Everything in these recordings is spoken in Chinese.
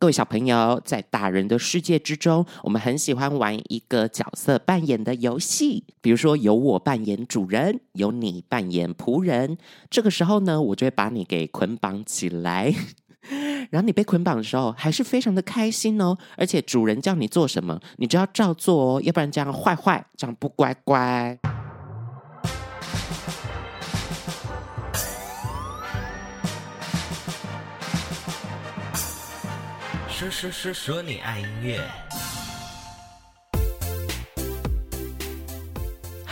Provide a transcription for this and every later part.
各位小朋友，在大人的世界之中，我们很喜欢玩一个角色扮演的游戏。比如说，由我扮演主人，由你扮演仆人。这个时候呢，我就会把你给捆绑起来。然后你被捆绑的时候，还是非常的开心哦。而且主人叫你做什么，你就要照做哦，要不然这样坏坏，这样不乖乖。说说说说你爱音乐。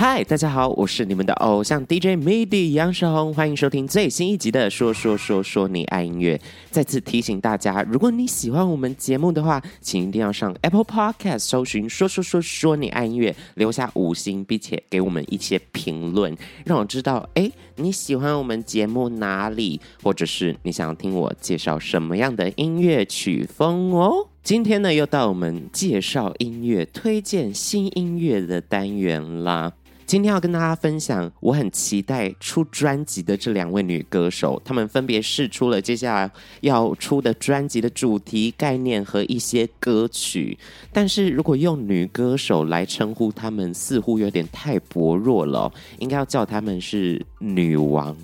嗨，大家好，我是你们的偶像 DJ MIDI 杨世宏，欢迎收听最新一集的《说说说说你爱音乐》。再次提醒大家，如果你喜欢我们节目的话，请一定要上 Apple Podcast 搜寻“说说说说你爱音乐”，留下五星，并且给我们一些评论，让我知道，哎，你喜欢我们节目哪里，或者是你想要听我介绍什么样的音乐曲风哦。今天呢，又到我们介绍音乐、推荐新音乐的单元啦。今天要跟大家分享，我很期待出专辑的这两位女歌手，她们分别试出了接下来要出的专辑的主题概念和一些歌曲。但是如果用女歌手来称呼她们，似乎有点太薄弱了，应该要叫她们是女王。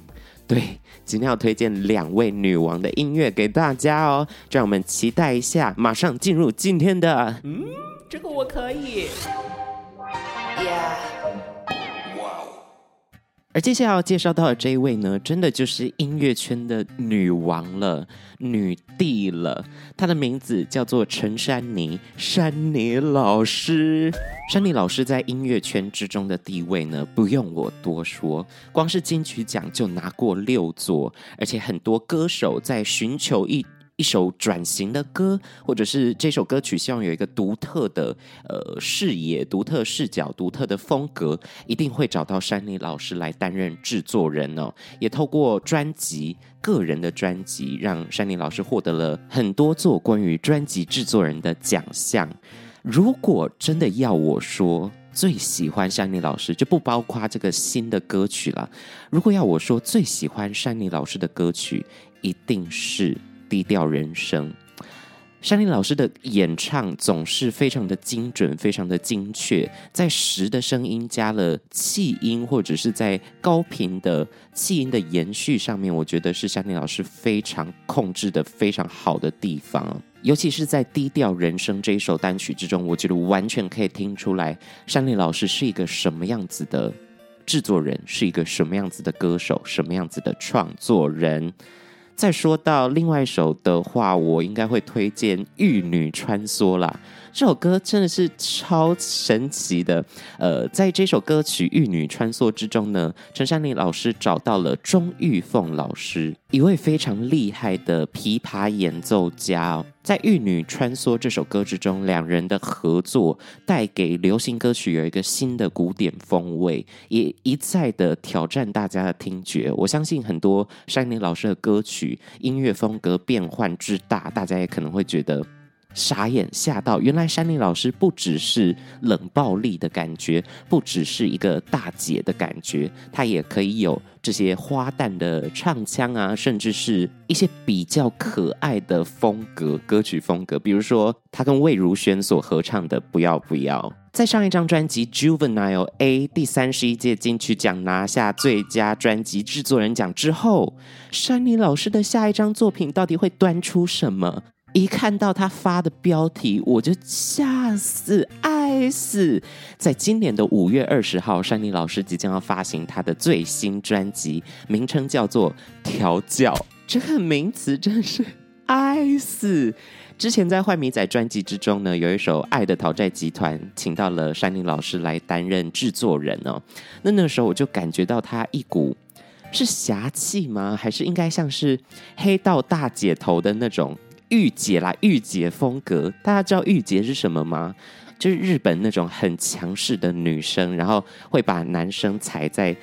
对，今天要推荐两位女王的音乐给大家哦，让我们期待一下，马上进入今天的，嗯，这个我可以。而接下来要介绍到的这一位呢，真的就是音乐圈的女王了，女帝了。她的名字叫做陈珊妮，珊妮老师。珊妮老师在音乐圈之中的地位呢，不用我多说，光是金曲奖就拿过六座，而且很多歌手在寻求一。一首转型的歌，或者是这首歌曲希望有一个独特的呃视野、独特视角、独特的风格，一定会找到珊妮老师来担任制作人哦。也透过专辑、个人的专辑，让珊妮老师获得了很多座关于专辑制作人的奖项。如果真的要我说最喜欢珊妮老师，就不包括这个新的歌曲了。如果要我说最喜欢珊妮老师的歌曲，一定是。低调人生，山林老师的演唱总是非常的精准，非常的精确，在实的声音加了气音，或者是在高频的气音的延续上面，我觉得是山林老师非常控制的非常好的地方。尤其是在低调人生这一首单曲之中，我觉得完全可以听出来，山林老师是一个什么样子的制作人，是一个什么样子的歌手，什么样子的创作人。再说到另外一首的话，我应该会推荐《玉女穿梭》啦。这首歌真的是超神奇的。呃，在这首歌曲《玉女穿梭》之中呢，陈珊妮老师找到了钟玉凤老师，一位非常厉害的琵琶演奏家。在《玉女穿梭》这首歌之中，两人的合作带给流行歌曲有一个新的古典风味，也一再的挑战大家的听觉。我相信很多珊妮老师的歌曲音乐风格变换之大，大家也可能会觉得。傻眼吓到，原来珊妮老师不只是冷暴力的感觉，不只是一个大姐的感觉，她也可以有这些花旦的唱腔啊，甚至是一些比较可爱的风格歌曲风格，比如说她跟魏如萱所合唱的《不要不要》。在上一张专辑《Juvenile A》第三十一届金曲奖拿下最佳专辑制作人奖之后，珊妮老师的下一张作品到底会端出什么？一看到他发的标题，我就吓死、爱死！在今年的五月二十号，山妮老师即将要发行他的最新专辑，名称叫做《调教》。这个名词真是爱死！之前在坏米仔专辑之中呢，有一首《爱的讨债集团》，请到了山妮老师来担任制作人哦。那那时候我就感觉到他一股是侠气吗？还是应该像是黑道大姐头的那种？御姐啦，御姐风格，大家知道御姐是什么吗？就是日本那种很强势的女生，然后会把男生踩在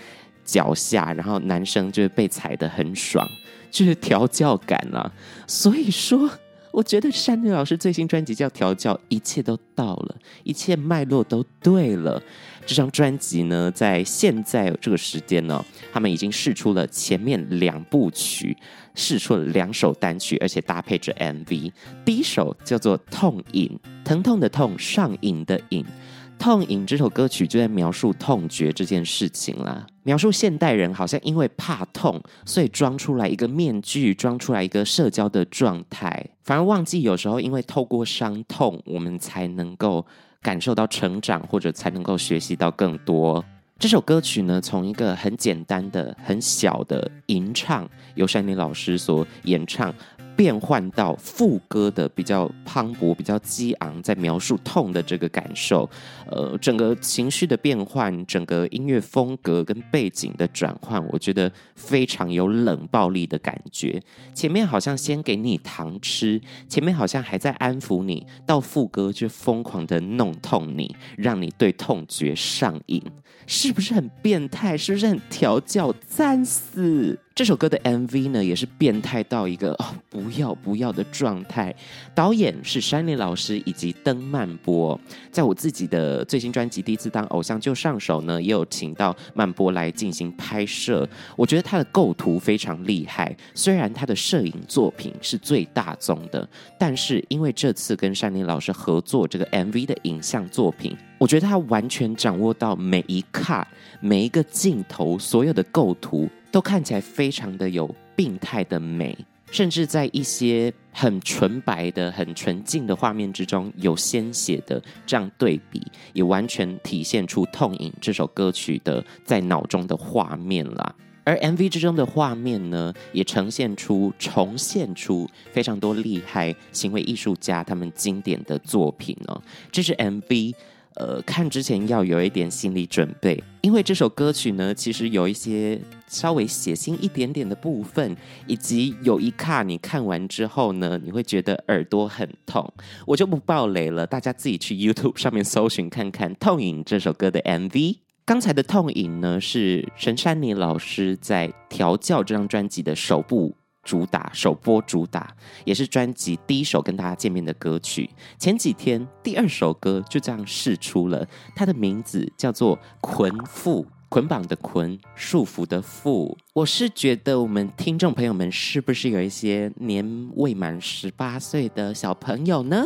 脚下，然后男生就会被踩得很爽，就是调教感啊。所以说，我觉得珊妮老师最新专辑叫《调教》，一切都到了，一切脉络都对了。这张专辑呢，在现在这个时间呢，他们已经试出了前面两部曲，试出了两首单曲，而且搭配着 MV。第一首叫做《痛瘾》，疼痛的痛，上瘾的瘾。《痛瘾》这首歌曲就在描述痛觉这件事情啦，描述现代人好像因为怕痛，所以装出来一个面具，装出来一个社交的状态，反而忘记有时候因为透过伤痛，我们才能够感受到成长，或者才能够学习到更多。这首歌曲呢，从一个很简单的、很小的吟唱，由山林老师所演唱。变换到副歌的比较磅礴、比较激昂，在描述痛的这个感受，呃，整个情绪的变换，整个音乐风格跟背景的转换，我觉得非常有冷暴力的感觉。前面好像先给你糖吃，前面好像还在安抚你，到副歌就疯狂的弄痛你，让你对痛觉上瘾，是不是很变态？是不是很调教？赞死！这首歌的 MV 呢，也是变态到一个哦，不要不要的状态。导演是山林老师以及登曼波。在我自己的最新专辑《第一次当偶像就上手》呢，也有请到曼波来进行拍摄。我觉得他的构图非常厉害，虽然他的摄影作品是最大宗的，但是因为这次跟山林老师合作这个 MV 的影像作品，我觉得他完全掌握到每一卡、每一个镜头，所有的构图。都看起来非常的有病态的美，甚至在一些很纯白的、很纯净的画面之中，有鲜血的这样对比，也完全体现出《痛饮》这首歌曲的在脑中的画面啦。而 MV 之中的画面呢，也呈现出、重现出非常多厉害行为艺术家他们经典的作品哦。这是 MV。呃，看之前要有一点心理准备，因为这首歌曲呢，其实有一些稍微血腥一点点的部分，以及有一卡你看完之后呢，你会觉得耳朵很痛。我就不爆雷了，大家自己去 YouTube 上面搜寻看看《痛瘾》这首歌的 MV。刚才的《痛瘾》呢，是陈珊妮老师在《调教》这张专辑的首部。主打首播主打，也是专辑第一首跟大家见面的歌曲。前几天第二首歌就这样试出了，它的名字叫做《捆缚》，捆绑的捆，束缚的缚。我是觉得我们听众朋友们是不是有一些年未满十八岁的小朋友呢？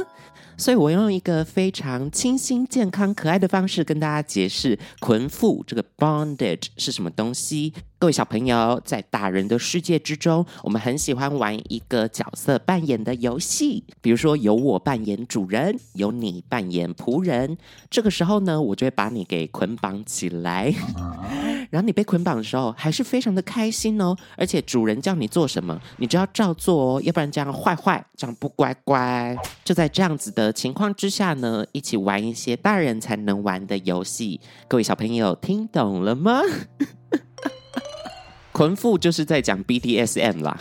所以我用一个非常清新、健康、可爱的方式跟大家解释“捆缚”这个 bondage 是什么东西。各位小朋友，在大人的世界之中，我们很喜欢玩一个角色扮演的游戏，比如说由我扮演主人，由你扮演仆人。这个时候呢，我就会把你给捆绑起来，然后你被捆绑的时候，还是非常的开心哦。而且主人叫你做什么，你就要照做哦，要不然这样坏坏，这样不乖乖。就在这样子的情况之下呢，一起玩一些大人才能玩的游戏。各位小朋友听懂了吗？捆缚就是在讲 BDSM 啦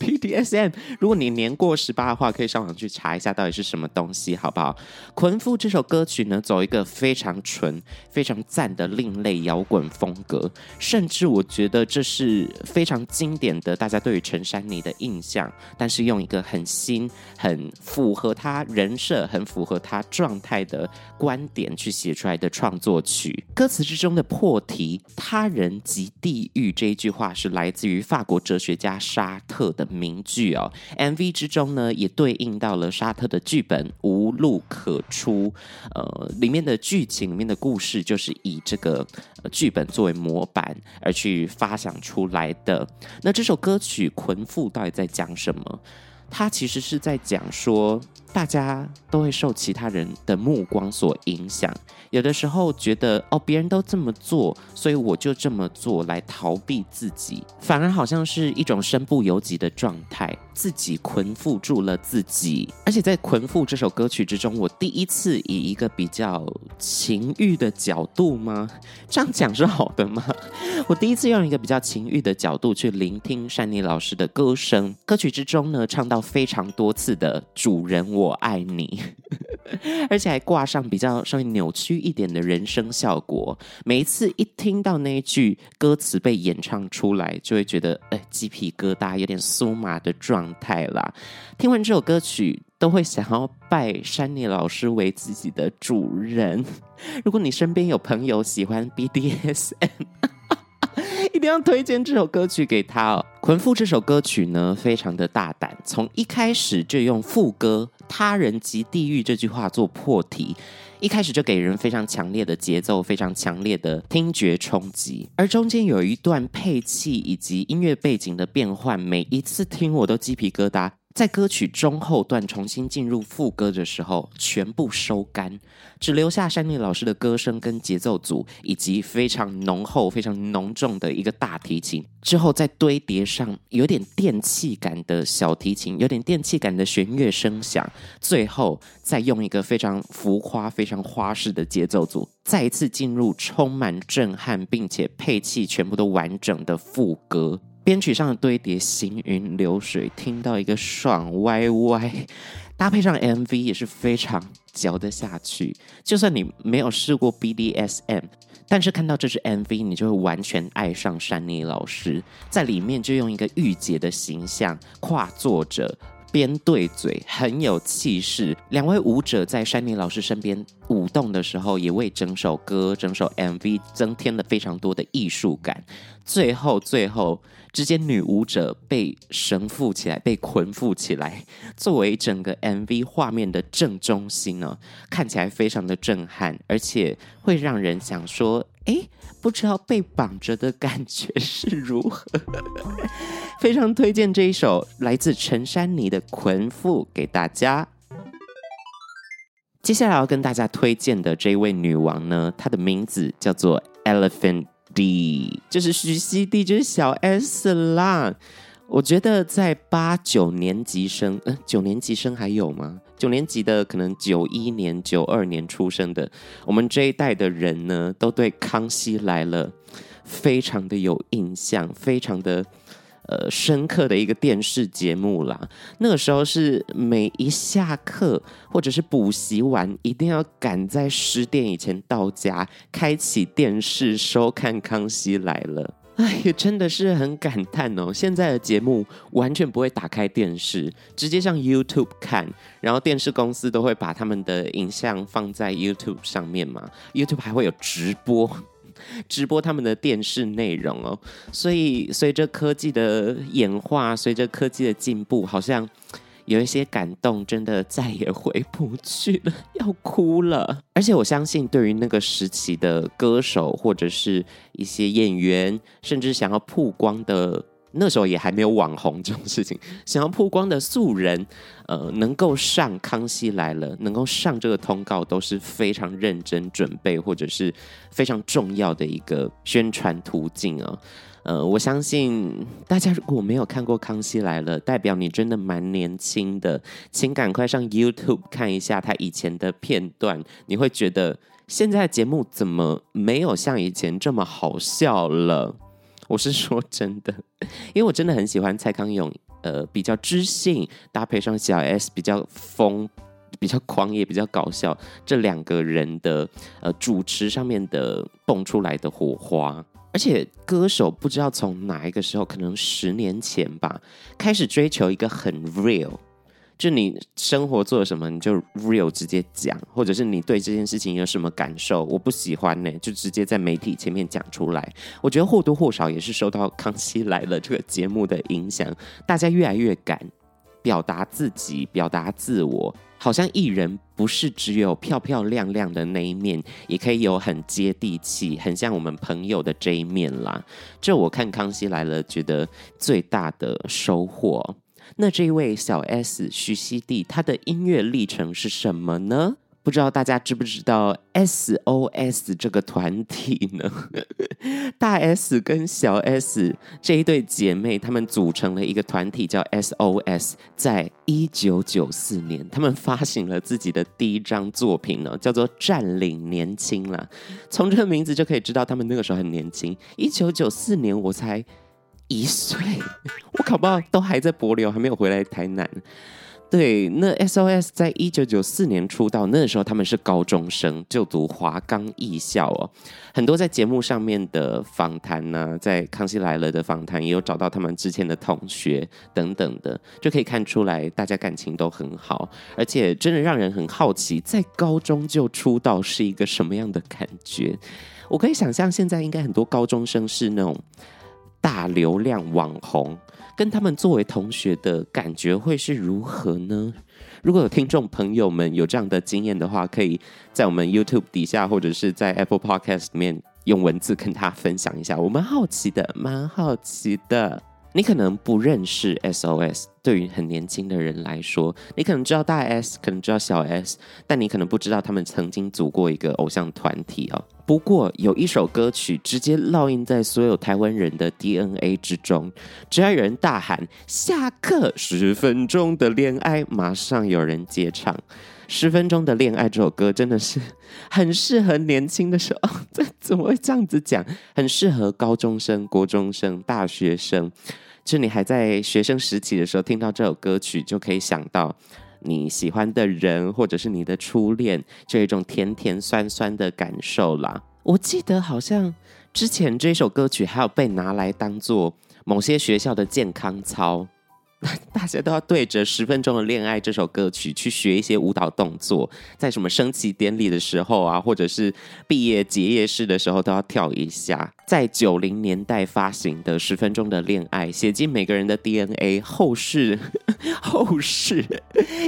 ，BDSM。如果你年过十八的话，可以上网去查一下到底是什么东西，好不好？捆缚这首歌曲呢，走一个非常纯、非常赞的另类摇滚风格，甚至我觉得这是非常经典的，大家对于陈珊妮的印象，但是用一个很新、很符合他人设、很符合他状态的观点去写出来的创作曲。歌词之中的破题“他人即地狱”这一句话。是来自于法国哲学家沙特的名句哦。MV 之中呢，也对应到了沙特的剧本《无路可出》。呃，里面的剧情、里面的故事，就是以这个剧本作为模板而去发想出来的。那这首歌曲《捆缚》到底在讲什么？它其实是在讲说，大家都会受其他人的目光所影响，有的时候觉得哦，别人都这么做，所以我就这么做来逃避自己，反而好像是一种身不由己的状态，自己捆缚住了自己。而且在《捆缚》这首歌曲之中，我第一次以一个比较情欲的角度吗？这样讲是好的吗？我第一次用一个比较情欲的角度去聆听珊妮老师的歌声，歌曲之中呢，唱到非常多次的主人我。爱你，而且还挂上比较稍微扭曲一点的人声效果。每一次一听到那一句歌词被演唱出来，就会觉得哎，鸡皮疙瘩，有点酥麻的状状态啦。听完这首歌曲，都会想要拜珊妮老师为自己的主人。如果你身边有朋友喜欢 BDSM，一定要推荐这首歌曲给他哦。《捆缚》这首歌曲呢，非常的大胆，从一开始就用副歌“他人即地狱”这句话做破题。一开始就给人非常强烈的节奏，非常强烈的听觉冲击，而中间有一段配器以及音乐背景的变换，每一次听我都鸡皮疙瘩。在歌曲中后段重新进入副歌的时候，全部收干，只留下珊妮老师的歌声跟节奏组，以及非常浓厚、非常浓重的一个大提琴。之后再堆叠上有点电气感的小提琴，有点电气感的弦乐声响。最后再用一个非常浮夸、非常花式的节奏组，再一次进入充满震撼，并且配器全部都完整的副歌。编曲上的堆叠行云流水，听到一个爽歪歪，搭配上 MV 也是非常嚼得下去。就算你没有试过 BDSM，但是看到这支 MV，你就会完全爱上山妮老师。在里面就用一个御姐的形象跨作者。边对嘴很有气势，两位舞者在珊妮老师身边舞动的时候，也为整首歌、整首 MV 增添了非常多的艺术感。最后，最后，直接女舞者被绳缚起来，被捆缚起来，作为整个 MV 画面的正中心呢，看起来非常的震撼，而且会让人想说。哎，不知道被绑着的感觉是如何？非常推荐这一首来自陈珊妮的《捆缚》给大家。接下来要跟大家推荐的这一位女王呢，她的名字叫做 Elephant D，就是徐熙娣，就是小 S 啦。我觉得在八九年级生，嗯，九年级生还有吗？九年级的可能九一年、九二年出生的，我们这一代的人呢，都对《康熙来了》非常的有印象，非常的呃深刻的一个电视节目啦。那个时候是每一下课或者是补习完，一定要赶在十点以前到家，开启电视收看《康熙来了》。哎，真的是很感叹哦！现在的节目完全不会打开电视，直接上 YouTube 看，然后电视公司都会把他们的影像放在 YouTube 上面嘛。YouTube 还会有直播，直播他们的电视内容哦。所以随着科技的演化，随着科技的进步，好像。有一些感动，真的再也回不去了，要哭了。而且我相信，对于那个时期的歌手或者是一些演员，甚至想要曝光的，那时候也还没有网红这种事情，想要曝光的素人，呃，能够上《康熙来了》，能够上这个通告，都是非常认真准备，或者是非常重要的一个宣传途径啊。呃，我相信大家如果没有看过《康熙来了》，代表你真的蛮年轻的，请赶快上 YouTube 看一下他以前的片段，你会觉得现在节目怎么没有像以前这么好笑了？我是说真的，因为我真的很喜欢蔡康永，呃，比较知性，搭配上小 S 比较疯、比较狂野、比较搞笑，这两个人的呃主持上面的蹦出来的火花。而且歌手不知道从哪一个时候，可能十年前吧，开始追求一个很 real，就你生活做了什么，你就 real 直接讲，或者是你对这件事情有什么感受，我不喜欢呢，就直接在媒体前面讲出来。我觉得或多或少也是受到《康熙来了》这个节目的影响，大家越来越敢表达自己，表达自我。好像艺人不是只有漂漂亮亮的那一面，也可以有很接地气、很像我们朋友的这一面啦。这我看《康熙来了》觉得最大的收获。那这一位小 S 徐熙娣，她的音乐历程是什么呢？不知道大家知不知道 SOS 这个团体呢？大 S 跟小 S 这一对姐妹，她们组成了一个团体叫 SOS。在一九九四年，她们发行了自己的第一张作品呢，叫做《占领年轻》啦。从这个名字就可以知道，她们那个时候很年轻。一九九四年我才一岁，我搞不好都还在帛琉，还没有回来台南。对，那 SOS 在一九九四年出道，那个时候他们是高中生，就读华冈艺校哦。很多在节目上面的访谈呢，在《康熙来了》的访谈也有找到他们之前的同学等等的，就可以看出来大家感情都很好，而且真的让人很好奇，在高中就出道是一个什么样的感觉。我可以想象，现在应该很多高中生是那种大流量网红。跟他们作为同学的感觉会是如何呢？如果有听众朋友们有这样的经验的话，可以在我们 YouTube 底下或者是在 Apple Podcast 里面用文字跟他分享一下。我们好奇的，蛮好奇的。你可能不认识 SOS，对于很年轻的人来说，你可能知道大 S，可能知道小 S，但你可能不知道他们曾经组过一个偶像团体哦。不过有一首歌曲直接烙印在所有台湾人的 DNA 之中，只要有人大喊“下课十分钟的恋爱”，马上有人接唱。十分钟的恋爱这首歌真的是很适合年轻的时候，这 怎么会这样子讲？很适合高中生、国中生、大学生。就你还在学生时期的时候，听到这首歌曲，就可以想到你喜欢的人，或者是你的初恋，就有一种甜甜酸酸的感受啦。我记得好像之前这首歌曲还有被拿来当做某些学校的健康操。大家都要对着《十分钟的恋爱》这首歌曲去学一些舞蹈动作，在什么升旗典礼的时候啊，或者是毕业结业式的时候，都要跳一下。在九零年代发行的《十分钟的恋爱》，写进每个人的 DNA。后世，后世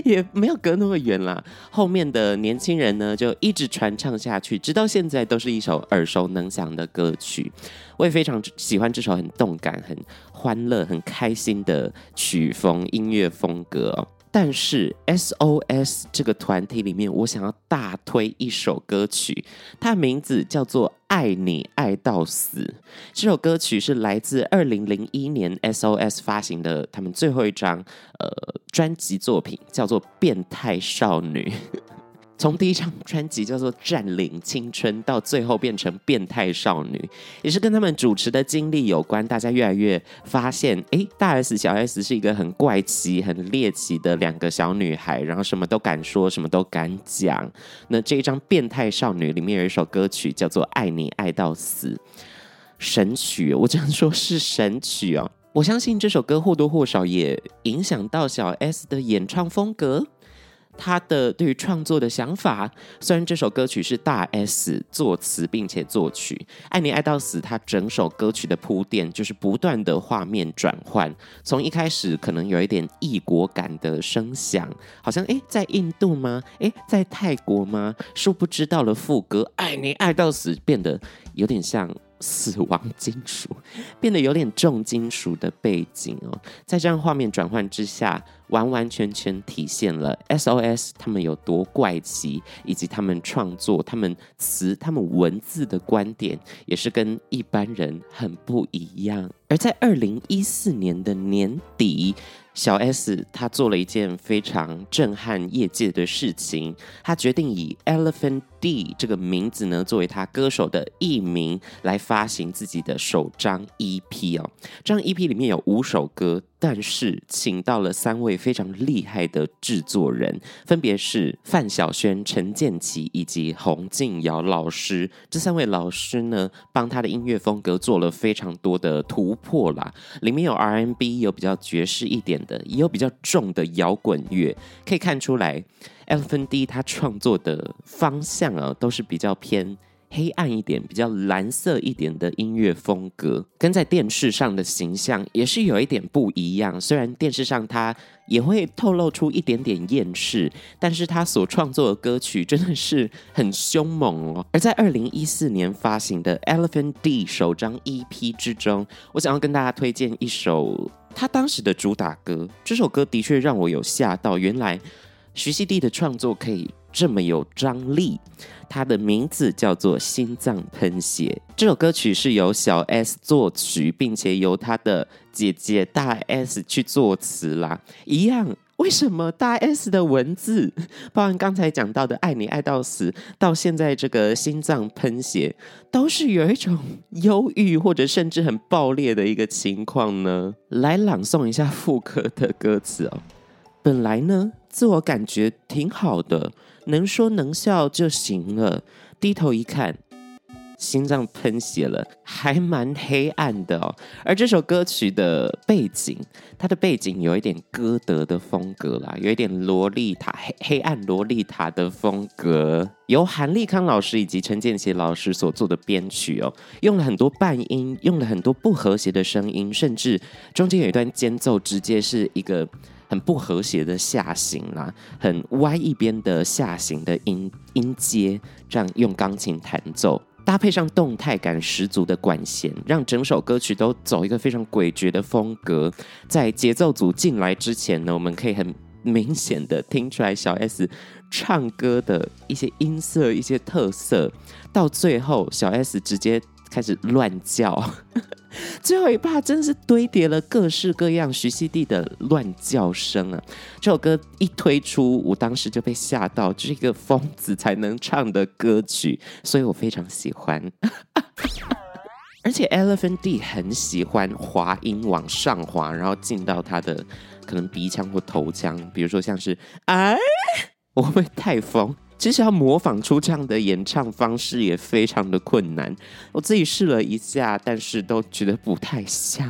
也没有隔那么远啦。后面的年轻人呢，就一直传唱下去，直到现在都是一首耳熟能详的歌曲。我也非常喜欢这首很动感、很欢乐、很开心的曲风音乐风格。但是 SOS 这个团体里面，我想要大推一首歌曲，它的名字叫做《爱你爱到死》。这首歌曲是来自二零零一年 SOS 发行的他们最后一张呃专辑作品，叫做《变态少女》。从第一张专辑叫做《占领青春》，到最后变成《变态少女》，也是跟他们主持的经历有关。大家越来越发现，哎，大 S 小 S 是一个很怪奇、很猎奇的两个小女孩，然后什么都敢说，什么都敢讲。那这一张《变态少女》里面有一首歌曲叫做《爱你爱到死》，神曲，我这样说是神曲哦。我相信这首歌或多或少也影响到小 S 的演唱风格。他的对于创作的想法，虽然这首歌曲是大 S 作词并且作曲，《爱你爱到死》，他整首歌曲的铺垫就是不断的画面转换，从一开始可能有一点异国感的声响，好像诶在印度吗？诶在泰国吗？殊不知到了副歌《爱你爱到死》变得有点像。死亡金属 变得有点重金属的背景哦，在这样画面转换之下，完完全全体现了 SOS 他们有多怪奇，以及他们创作、他们词、他们文字的观点，也是跟一般人很不一样。而在二零一四年的年底，小 S 她做了一件非常震撼业界的事情，她决定以 Elephant D 这个名字呢，作为他歌手的艺名来发行自己的首张 EP 哦。这张 EP 里面有五首歌。但是，请到了三位非常厉害的制作人，分别是范晓萱、陈建骐以及洪敬尧老师。这三位老师呢，帮他的音乐风格做了非常多的突破啦。里面有 R&B，有比较爵士一点的，也有比较重的摇滚乐。可以看出来，Elephant D 他创作的方向啊，都是比较偏。黑暗一点、比较蓝色一点的音乐风格，跟在电视上的形象也是有一点不一样。虽然电视上他也会透露出一点点厌世，但是他所创作的歌曲真的是很凶猛哦。而在二零一四年发行的 Elephant D 首张 EP 之中，我想要跟大家推荐一首他当时的主打歌。这首歌的确让我有吓到，原来徐熙娣的创作可以这么有张力。她的名字叫做《心脏喷血》。这首歌曲是由小 S 作曲，并且由她的姐姐大 S 去作词啦。一样，为什么大 S 的文字，包含刚才讲到的《爱你爱到死》，到现在这个《心脏喷血》，都是有一种忧郁或者甚至很爆裂的一个情况呢？来朗诵一下副歌的歌词哦。本来呢，自我感觉挺好的，能说能笑就行了。低头一看。心脏喷血了，还蛮黑暗的。而这首歌曲的背景，它的背景有一点歌德的风格啦，有一点萝莉塔黑黑暗萝莉塔的风格。由韩立康老师以及陈建奇老师所做的编曲哦，用了很多半音，用了很多不和谐的声音，甚至中间有一段间奏，直接是一个很不和谐的下行啦，很歪一边的下行的音音阶，这样用钢琴弹奏。搭配上动态感十足的管弦，让整首歌曲都走一个非常诡谲的风格。在节奏组进来之前呢，我们可以很明显的听出来小 S 唱歌的一些音色、一些特色。到最后，小 S 直接开始乱叫。最后一趴真是堆叠了各式各样徐熙娣的乱叫声啊！这首歌一推出，我当时就被吓到，这是一个疯子才能唱的歌曲，所以我非常喜欢。而且 Elephant D 很喜欢滑音往上滑，然后进到他的可能鼻腔或头腔，比如说像是哎，我会不会太疯？其实要模仿出这样的演唱方式也非常的困难，我自己试了一下，但是都觉得不太像，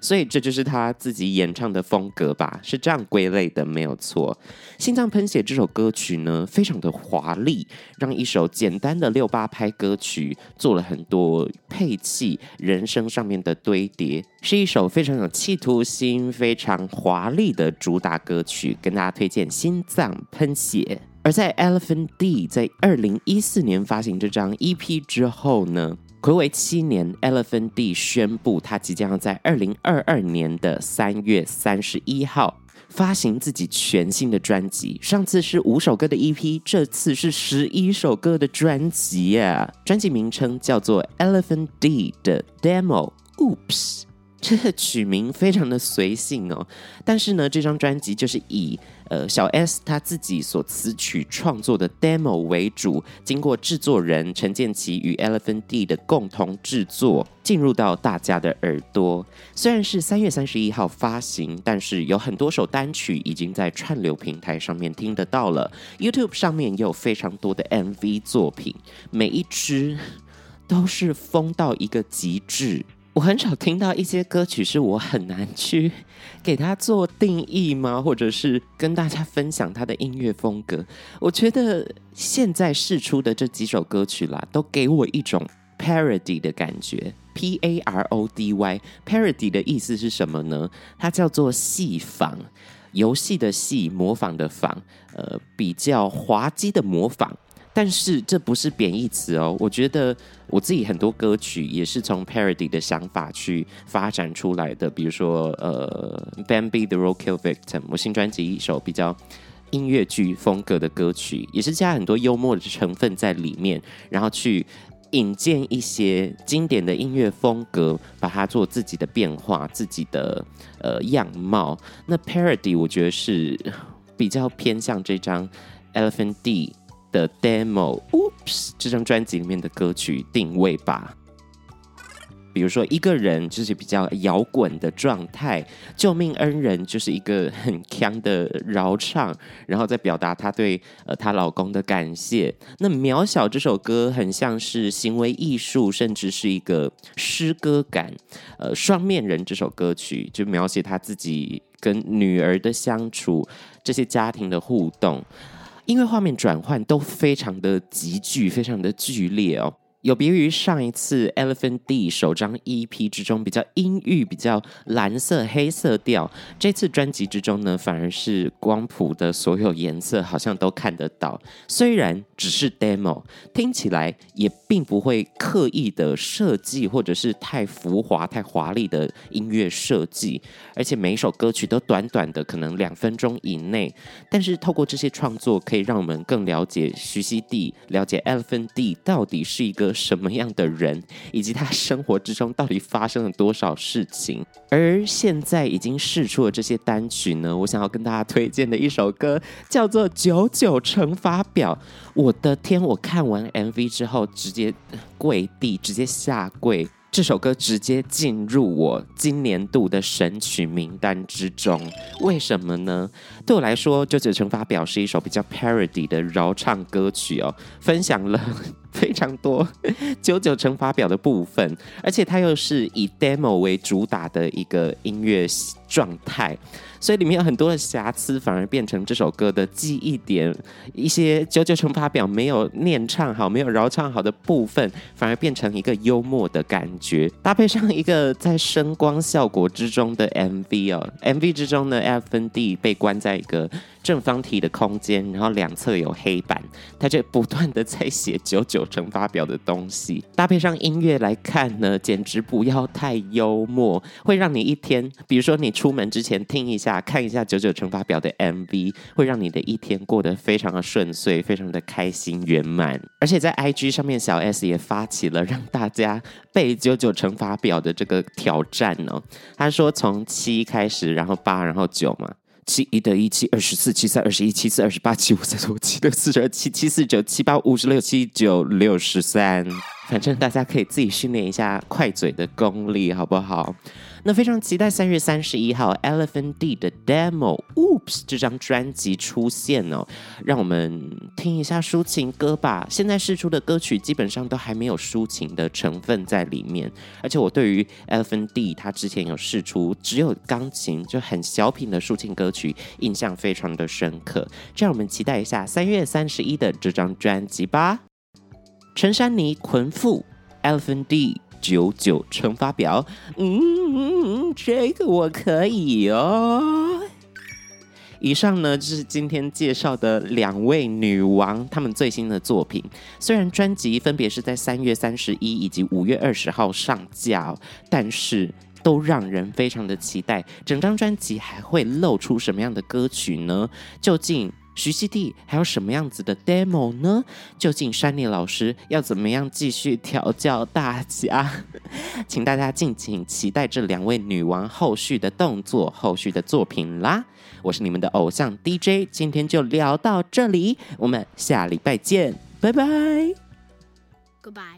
所以这就是他自己演唱的风格吧，是这样归类的，没有错。心脏喷血这首歌曲呢，非常的华丽，让一首简单的六八拍歌曲做了很多配器、人声上面的堆叠，是一首非常有企图心、非常华丽的主打歌曲，跟大家推荐《心脏喷血》。而在 Elephant D 在二零一四年发行这张 EP 之后呢，暌违七年，Elephant D 宣布他即将要在二零二二年的三月三十一号发行自己全新的专辑。上次是五首歌的 EP，这次是十一首歌的专辑呀。专辑名称叫做 Elephant D 的 Demo。Oops，这个曲名非常的随性哦。但是呢，这张专辑就是以呃，小 S 他自己所词曲创作的 demo 为主，经过制作人陈建奇与 Elephant D 的共同制作，进入到大家的耳朵。虽然是三月三十一号发行，但是有很多首单曲已经在串流平台上面听得到了，YouTube 上面也有非常多的 MV 作品，每一支都是疯到一个极致。我很少听到一些歌曲是我很难去给它做定义吗？或者是跟大家分享它的音乐风格？我觉得现在试出的这几首歌曲啦，都给我一种 parody 的感觉。P A R O D Y，parody 的意思是什么呢？它叫做戏仿，游戏的戏，模仿的仿，呃，比较滑稽的模仿。但是这不是贬义词哦，我觉得我自己很多歌曲也是从 parody 的想法去发展出来的，比如说呃，Bambi the Roadkill Victim，我新专辑一首比较音乐剧风格的歌曲，也是加很多幽默的成分在里面，然后去引荐一些经典的音乐风格，把它做自己的变化，自己的呃样貌。那 parody 我觉得是比较偏向这张 Elephant D 的 demo，Oops，这张专辑里面的歌曲定位吧。比如说，一个人就是比较摇滚的状态，救命恩人就是一个很强的饶唱，然后再表达她对呃她老公的感谢。那渺小这首歌很像是行为艺术，甚至是一个诗歌感。呃，双面人这首歌曲就描写他自己跟女儿的相处，这些家庭的互动。因为画面转换都非常的急剧，非常的剧烈哦。有别于上一次 Elephant D 首张 EP 之中比较阴郁、比较蓝色、黑色调，这次专辑之中呢，反而是光谱的所有颜色好像都看得到。虽然只是 demo，听起来也并不会刻意的设计或者是太浮华、太华丽的音乐设计，而且每一首歌曲都短短的，可能两分钟以内。但是透过这些创作，可以让我们更了解徐熙娣，了解 Elephant D 到底是一个。什么样的人，以及他生活之中到底发生了多少事情？而现在已经释出了这些单曲呢，我想要跟大家推荐的一首歌叫做《九九乘法表》。我的天！我看完 MV 之后，直接跪地，直接下跪。这首歌直接进入我今年度的神曲名单之中。为什么呢？对我来说，《九九乘法表》是一首比较 parody 的饶唱歌曲哦，分享了非常多 九九乘法表的部分，而且它又是以 demo 为主打的一个音乐状态。所以里面有很多的瑕疵，反而变成这首歌的记忆点。一些九九乘法表没有念唱好、没有饶唱好的部分，反而变成一个幽默的感觉。搭配上一个在声光效果之中的 MV 哦，MV 之中呢 FND 被关在一个正方体的空间，然后两侧有黑板，他就不断的在写九九乘法表的东西。搭配上音乐来看呢，简直不要太幽默，会让你一天，比如说你出门之前听一下。看一下九九乘法表的 MV，会让你的一天过得非常的顺遂，非常的开心圆满。而且在 IG 上面，小 S 也发起了让大家背九九乘法表的这个挑战哦。他说从七开始，然后八，然后九嘛。七一得一，七二十四，七三二十一，七四二十八，七五三十五，七六四十二，七七四十九，七八五十六，七九六十三。反正大家可以自己训练一下快嘴的功力，好不好？那非常期待三月三十一号 Elephant D 的 Demo Oops 这张专辑出现哦，让我们听一下抒情歌吧。现在试出的歌曲基本上都还没有抒情的成分在里面，而且我对于 Elephant D 他之前有试出只有钢琴就很小品的抒情歌曲，印象非常的深刻。这样我们期待一下三月三十一的这张专辑吧。陈珊妮捆缚 L.F.N.D。九九乘法表，嗯，嗯，这个我可以哦。以上呢就是今天介绍的两位女王，她们最新的作品。虽然专辑分别是在三月三十一以及五月二十号上架，但是都让人非常的期待。整张专辑还会露出什么样的歌曲呢？究竟？徐熙娣还有什么样子的 demo 呢？究竟珊妮老师要怎么样继续调教大家？请大家敬请期待这两位女王后续的动作、后续的作品啦！我是你们的偶像 DJ，今天就聊到这里，我们下礼拜见，拜拜，Goodbye。